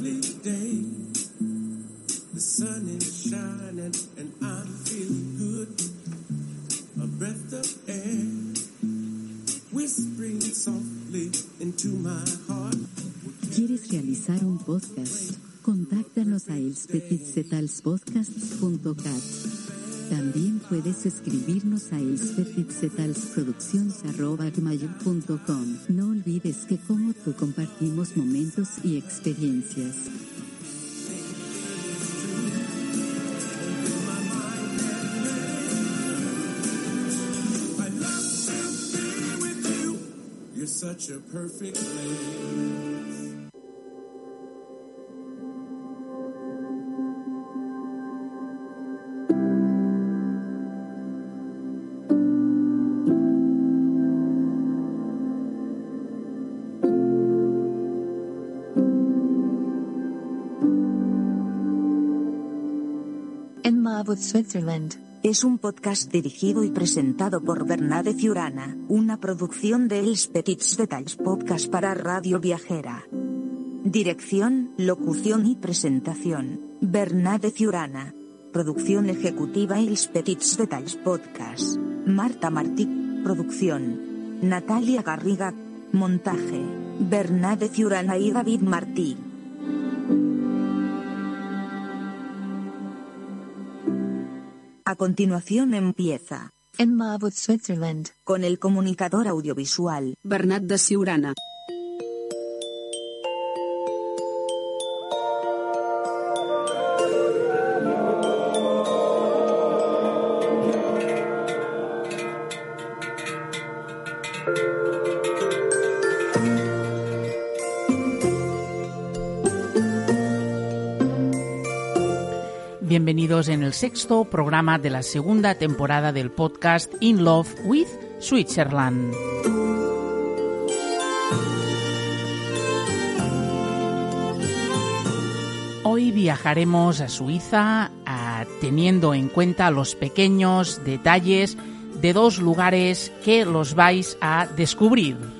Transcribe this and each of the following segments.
lovely day. The sun is shining and I'm feeling good. A breath of air whispering softly into my heart. ¿Quieres realizar un podcast? Elspetitzetalspodcasts.cat. También puedes escribirnos a elspetitzetalsproducciones.com. No olvides que como tú compartimos momentos y experiencias. Such a perfect place. En Switzerland. Es un podcast dirigido y presentado por Bernade Ciurana, una producción de Els Petits Detalls Podcast para Radio Viajera. Dirección, locución y presentación, Bernade Ciurana. Producción ejecutiva Els Petits Detalls Podcast. Marta Martí, producción. Natalia Garriga, montaje. Bernade Ciurana y David Martí. A continuación empieza, En Marwood, Switzerland. con el comunicador audiovisual. Bernat de Siurana. Bienvenidos en el sexto programa de la segunda temporada del podcast In Love with Switzerland. Hoy viajaremos a Suiza teniendo en cuenta los pequeños detalles de dos lugares que los vais a descubrir.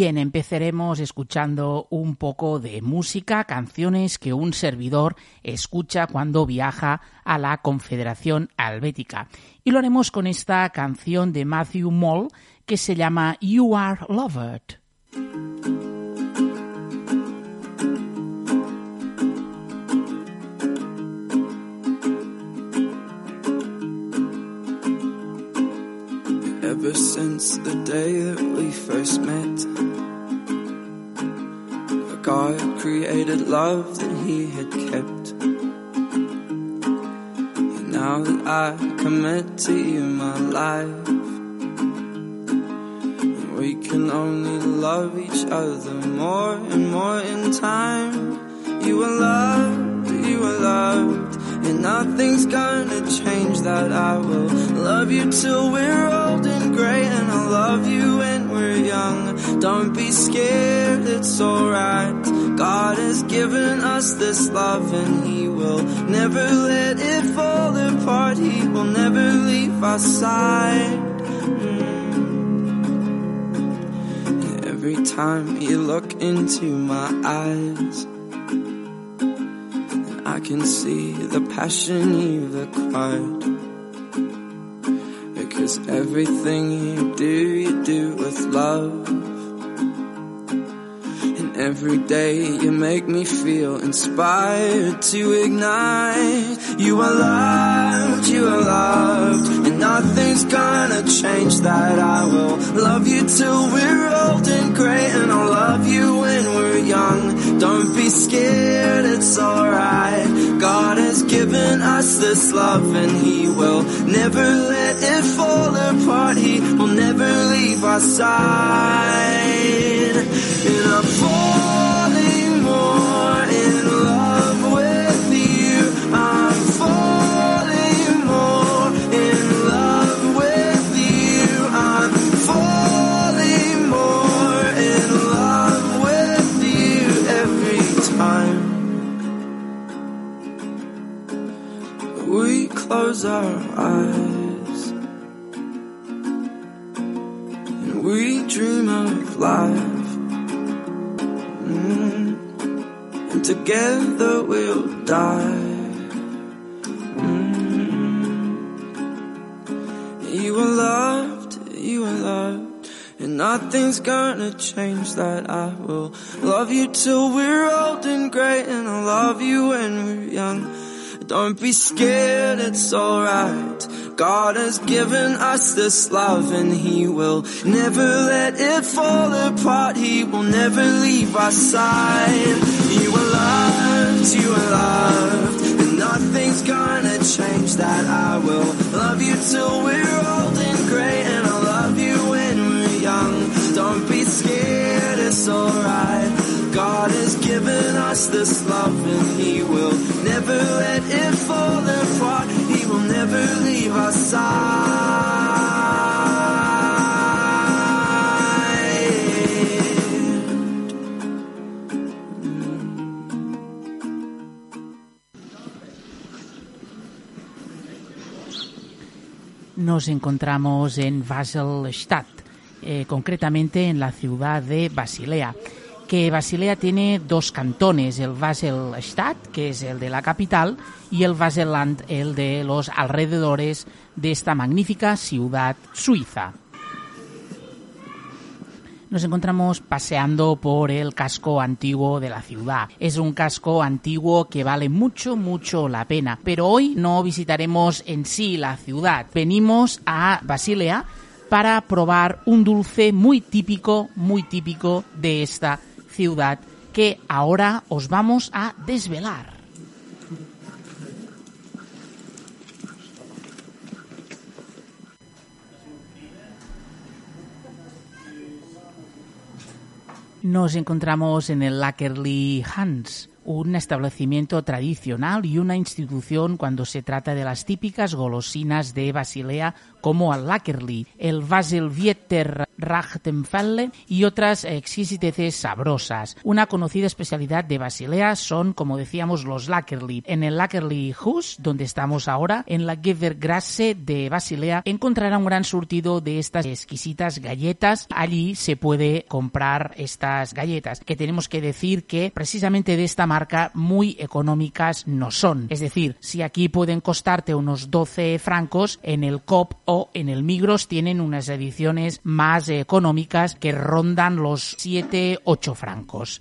Bien, empezaremos escuchando un poco de música, canciones que un servidor escucha cuando viaja a la Confederación Helvética. Y lo haremos con esta canción de Matthew Moll que se llama You Are Loved. Ever since the day that we first met, God created love that He had kept. And now that I commit to you my life, we can only love each other more and more in time. You are loved, you are loved, and nothing's gonna change that. I will love you till we're old and gray, and I'll love you when we're young. Don't be scared, it's alright. God has given us this love, and He will never let it fall apart. He will never leave our side. Mm. Every time you look into my eyes. I can see the passion you've acquired. Everything you do, you do with love. And every day you make me feel inspired to ignite. You are loved, you are loved. And nothing's gonna change that. I will love you till we're old and gray. And I'll love you when we're young. Don't be scared, us this love and He will never let it fall apart. He will never leave our side. And I'm falling close our eyes and we dream of life. Mm. And together we'll die. Mm. You are loved, you are loved, and nothing's gonna change that. I will love you till we're old and gray, and I'll love you when we're young. Don't be scared, it's alright. God has given us this love and He will never let it fall apart. He will never leave our side. You are loved, you are loved, and nothing's gonna change that. I will love you till we're old and gray, and I'll love you when we're young. Don't be scared, it's alright. Given us this love He will never. He will never leave. Nos encontramos en Baselstadt, eh, concretamente en la ciudad de Basilea. Que Basilea tiene dos cantones, el Baselstadt, que es el de la capital, y el Baselland, el de los alrededores de esta magnífica ciudad suiza. Nos encontramos paseando por el casco antiguo de la ciudad. Es un casco antiguo que vale mucho, mucho la pena. Pero hoy no visitaremos en sí la ciudad. Venimos a Basilea para probar un dulce muy típico, muy típico de esta ciudad que ahora os vamos a desvelar. Nos encontramos en el Lakerly Hans, un establecimiento tradicional y una institución cuando se trata de las típicas golosinas de Basilea como el Lakerly, el Vaselvieter Rachtenfelle y otras exquisiteces sabrosas. Una conocida especialidad de Basilea son, como decíamos, los Lakerly. En el Lakerly Hus, donde estamos ahora, en la Gevergrasse de Basilea, encontrará un gran surtido de estas exquisitas galletas. Allí se puede comprar estas galletas, que tenemos que decir que precisamente de esta marca muy económicas no son. Es decir, si aquí pueden costarte unos 12 francos, en el COP o en el Migros tienen unas ediciones más económicas que rondan los 7-8 francos.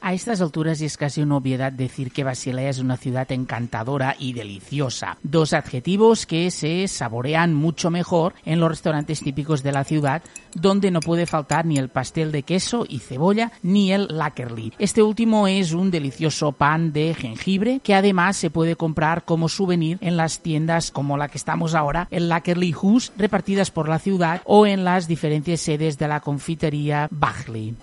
A estas alturas es casi una obviedad decir que Basilea es una ciudad encantadora y deliciosa, dos adjetivos que se saborean mucho mejor en los restaurantes típicos de la ciudad, donde no puede faltar ni el pastel de queso y cebolla ni el lakerli. Este último es un delicioso pan de jengibre que además se puede comprar como souvenir en las tiendas como la que estamos ahora, el Lakerli Hus, repartidas por la ciudad o en las diferentes sedes de la confitería Bachley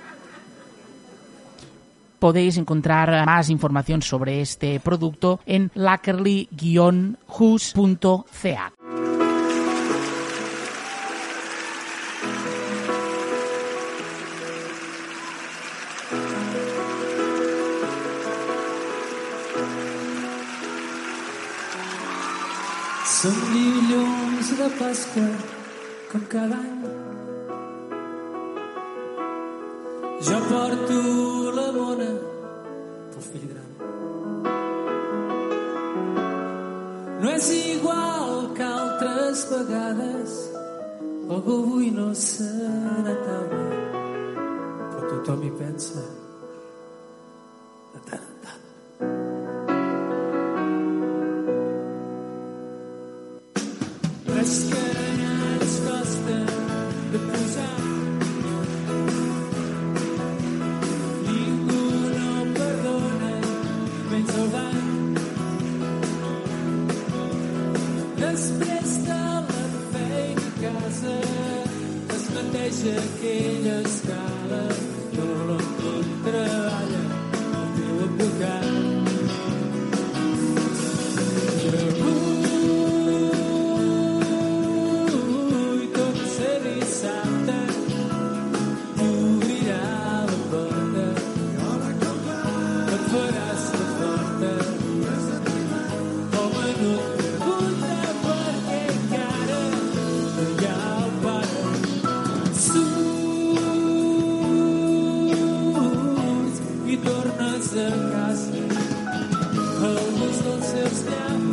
podéis encontrar más información sobre este producto en Pasqua, com cada. Jo porto la bona pel fill gran. No és igual que altres vegades, algú avui no serà taula, però tothom hi pensa. Les canyades Homeless those steps down.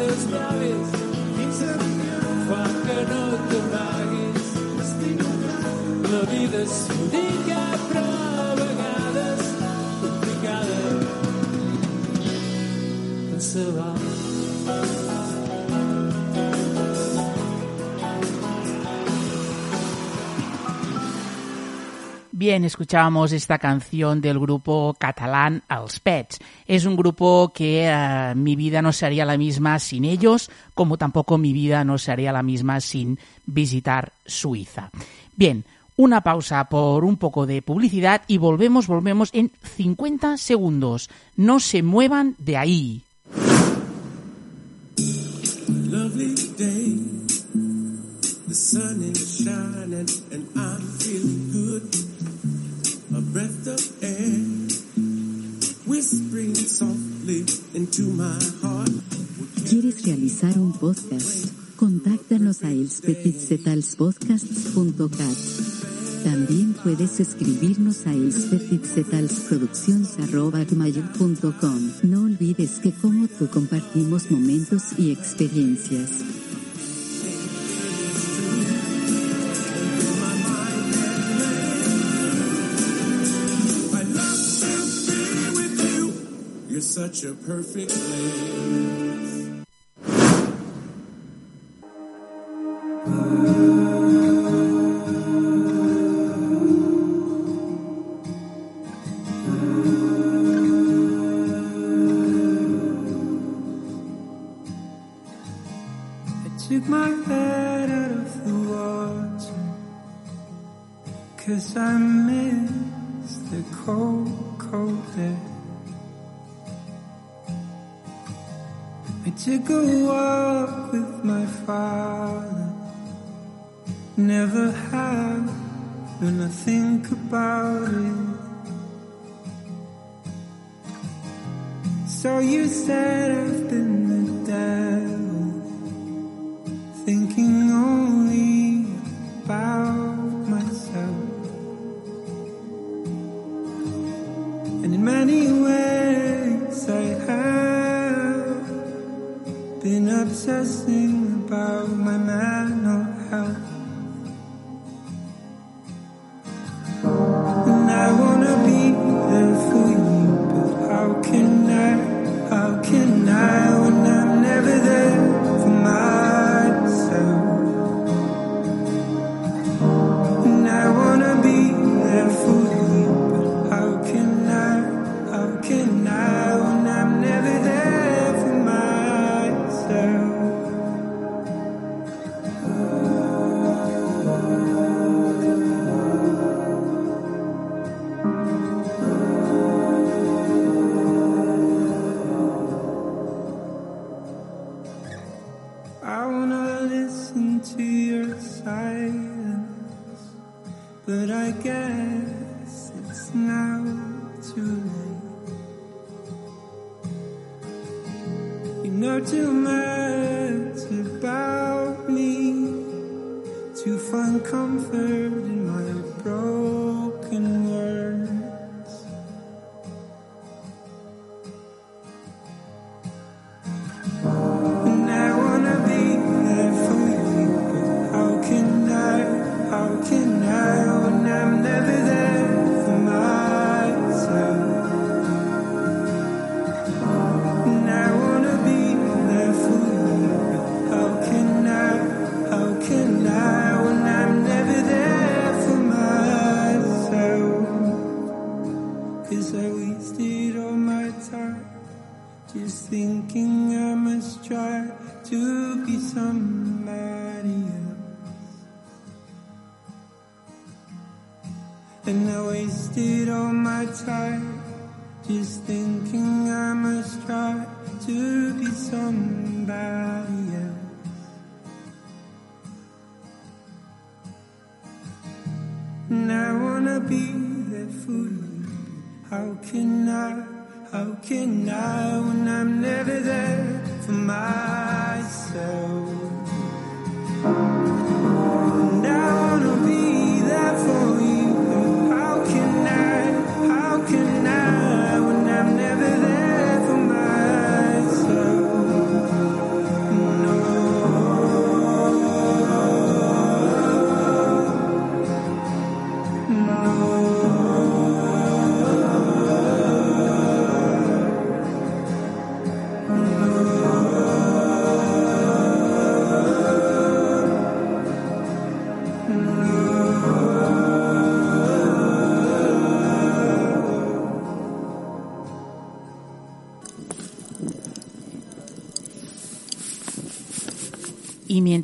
esas naves Juan, que no te vagues, no olvides Bien, escuchábamos esta canción del grupo catalán Els Pets. Es un grupo que eh, mi vida no sería la misma sin ellos, como tampoco mi vida no sería la misma sin visitar Suiza. Bien, una pausa por un poco de publicidad y volvemos, volvemos en 50 segundos. No se muevan de ahí. ¿Quieres realizar un podcast? Contáctanos a elspetitzetalspodcasts.cat. También puedes escribirnos a elspetitzetalsproducciones.com. No olvides que como tú compartimos momentos y experiencias. Such a perfect place. I took my head out of the water Cause I miss the cold, cold air took a walk with my father. Never have when I think about it. So you said I've been the devil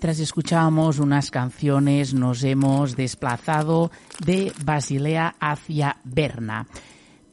mientras escuchábamos unas canciones nos hemos desplazado de Basilea hacia Berna.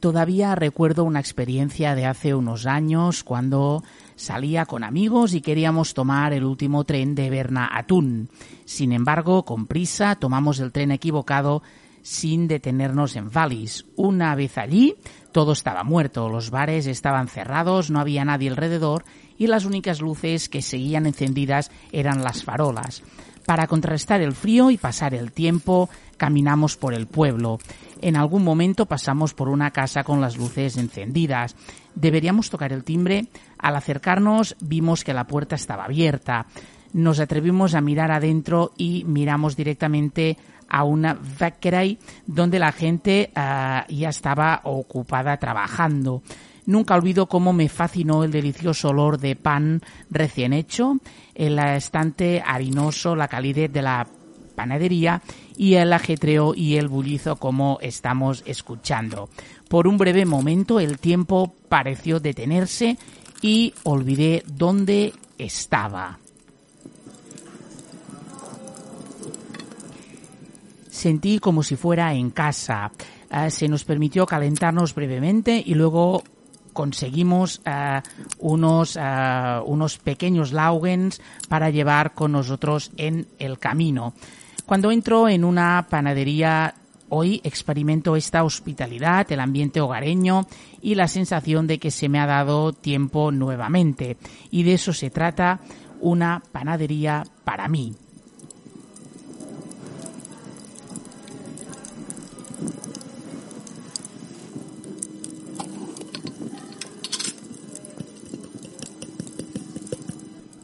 Todavía recuerdo una experiencia de hace unos años cuando salía con amigos y queríamos tomar el último tren de Berna a Thun. Sin embargo, con prisa tomamos el tren equivocado sin detenernos en Vallis. Una vez allí, todo estaba muerto, los bares estaban cerrados, no había nadie alrededor y las únicas luces que seguían encendidas eran las farolas. Para contrarrestar el frío y pasar el tiempo, caminamos por el pueblo. En algún momento pasamos por una casa con las luces encendidas. Deberíamos tocar el timbre. Al acercarnos vimos que la puerta estaba abierta. Nos atrevimos a mirar adentro y miramos directamente a una factory donde la gente uh, ya estaba ocupada trabajando. Nunca olvido cómo me fascinó el delicioso olor de pan recién hecho, el estante harinoso, la calidez de la panadería y el ajetreo y el bullizo como estamos escuchando. Por un breve momento el tiempo pareció detenerse y olvidé dónde estaba. Sentí como si fuera en casa. Eh, se nos permitió calentarnos brevemente y luego conseguimos eh, unos, eh, unos pequeños laugens para llevar con nosotros en el camino. Cuando entro en una panadería hoy experimento esta hospitalidad, el ambiente hogareño y la sensación de que se me ha dado tiempo nuevamente. Y de eso se trata una panadería para mí.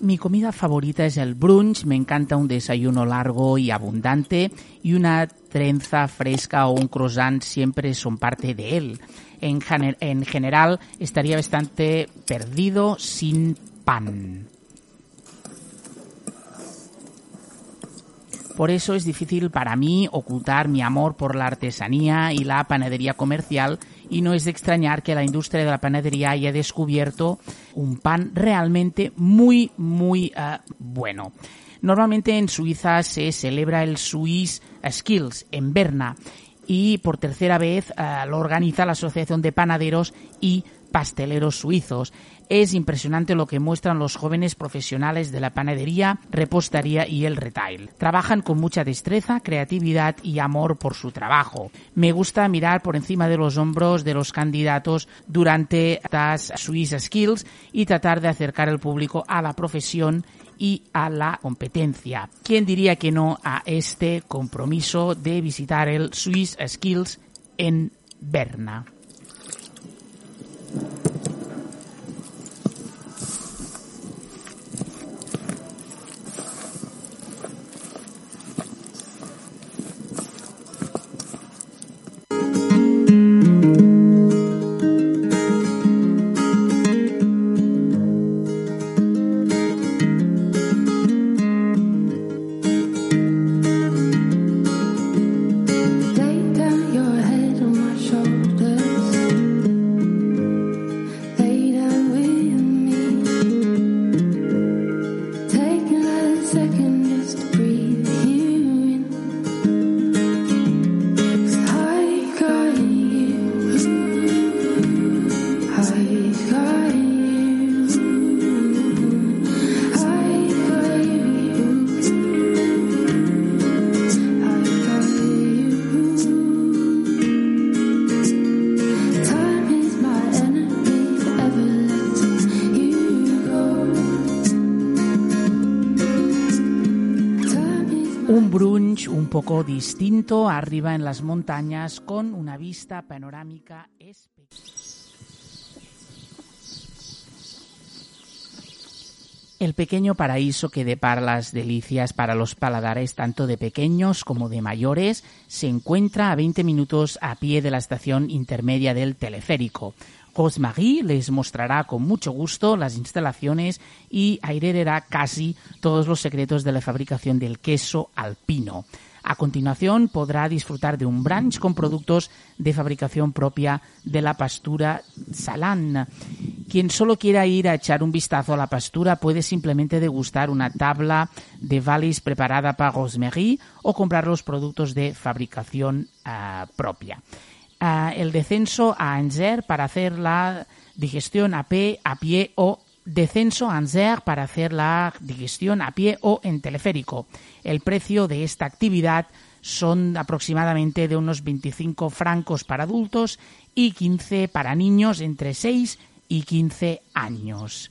Mi comida favorita es el brunch, me encanta un desayuno largo y abundante y una trenza fresca o un croissant siempre son parte de él. En, en general estaría bastante perdido sin pan. Por eso es difícil para mí ocultar mi amor por la artesanía y la panadería comercial y no es de extrañar que la industria de la panadería haya descubierto un pan realmente muy, muy uh, bueno. Normalmente en Suiza se celebra el Swiss Skills en Berna y por tercera vez uh, lo organiza la Asociación de Panaderos y Pasteleros Suizos. Es impresionante lo que muestran los jóvenes profesionales de la panadería, repostería y el retail. Trabajan con mucha destreza, creatividad y amor por su trabajo. Me gusta mirar por encima de los hombros de los candidatos durante las Swiss Skills y tratar de acercar al público a la profesión y a la competencia. ¿Quién diría que no a este compromiso de visitar el Swiss Skills en Berna? Poco distinto arriba en las montañas con una vista panorámica El pequeño paraíso que depara las delicias para los paladares tanto de pequeños como de mayores se encuentra a 20 minutos a pie de la estación intermedia del teleférico. Rosemarie les mostrará con mucho gusto las instalaciones y airerará casi todos los secretos de la fabricación del queso alpino. A continuación podrá disfrutar de un brunch con productos de fabricación propia de la pastura Salán. Quien solo quiera ir a echar un vistazo a la pastura puede simplemente degustar una tabla de valis preparada para Rosemary o comprar los productos de fabricación uh, propia. El descenso a Anzer para hacer la digestión a pie, a pie o descenso a para hacer la digestión a pie o en teleférico. El precio de esta actividad son aproximadamente de unos 25 francos para adultos y 15 para niños entre 6 y 15 años.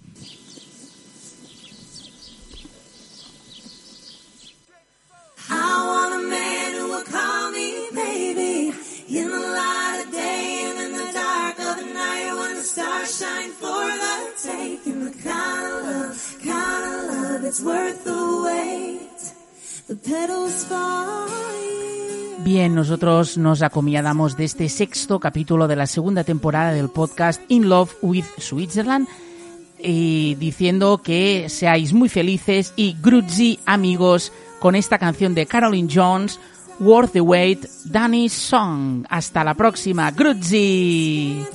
Bien, nosotros nos acomiadamos de este sexto capítulo de la segunda temporada del podcast In Love with Switzerland diciendo que seáis muy felices y gruzzi amigos con esta canción de Caroline Jones, Worth the Wait, Danny's Song. Hasta la próxima, gruzzi.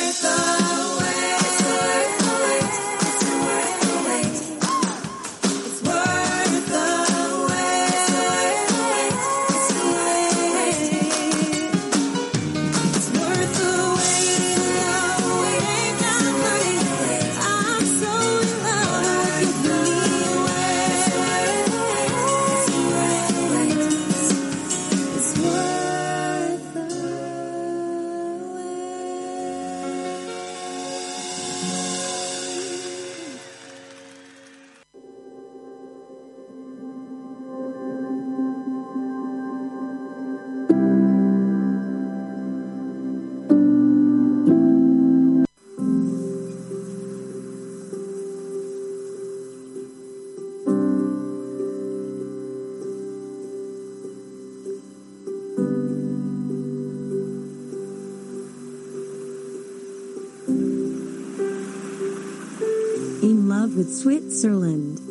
In with Switzerland.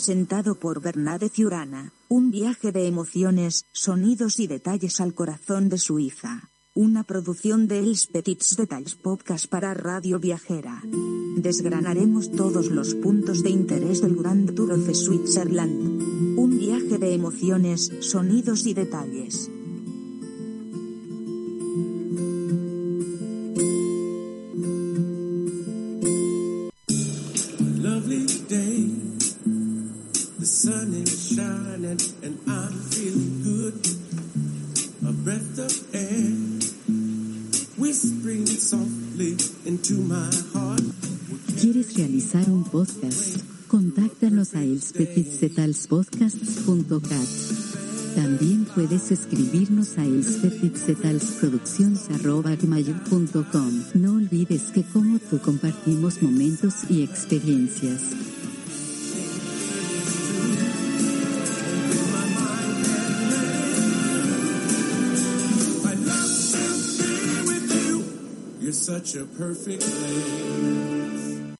Presentado por Bernade Ciurana, un viaje de emociones, sonidos y detalles al corazón de Suiza. una producción de Els Petits Detalls Podcast para Radio Viajera. Desgranaremos todos los puntos de interés del Grand Tour of Switzerland. Un viaje de emociones, sonidos y detalles. elspetitsetalspodcasts.cat. También puedes escribirnos a elspetitsetalsproducciones.com. No olvides que como tú compartimos momentos y experiencias. Such a perfect place.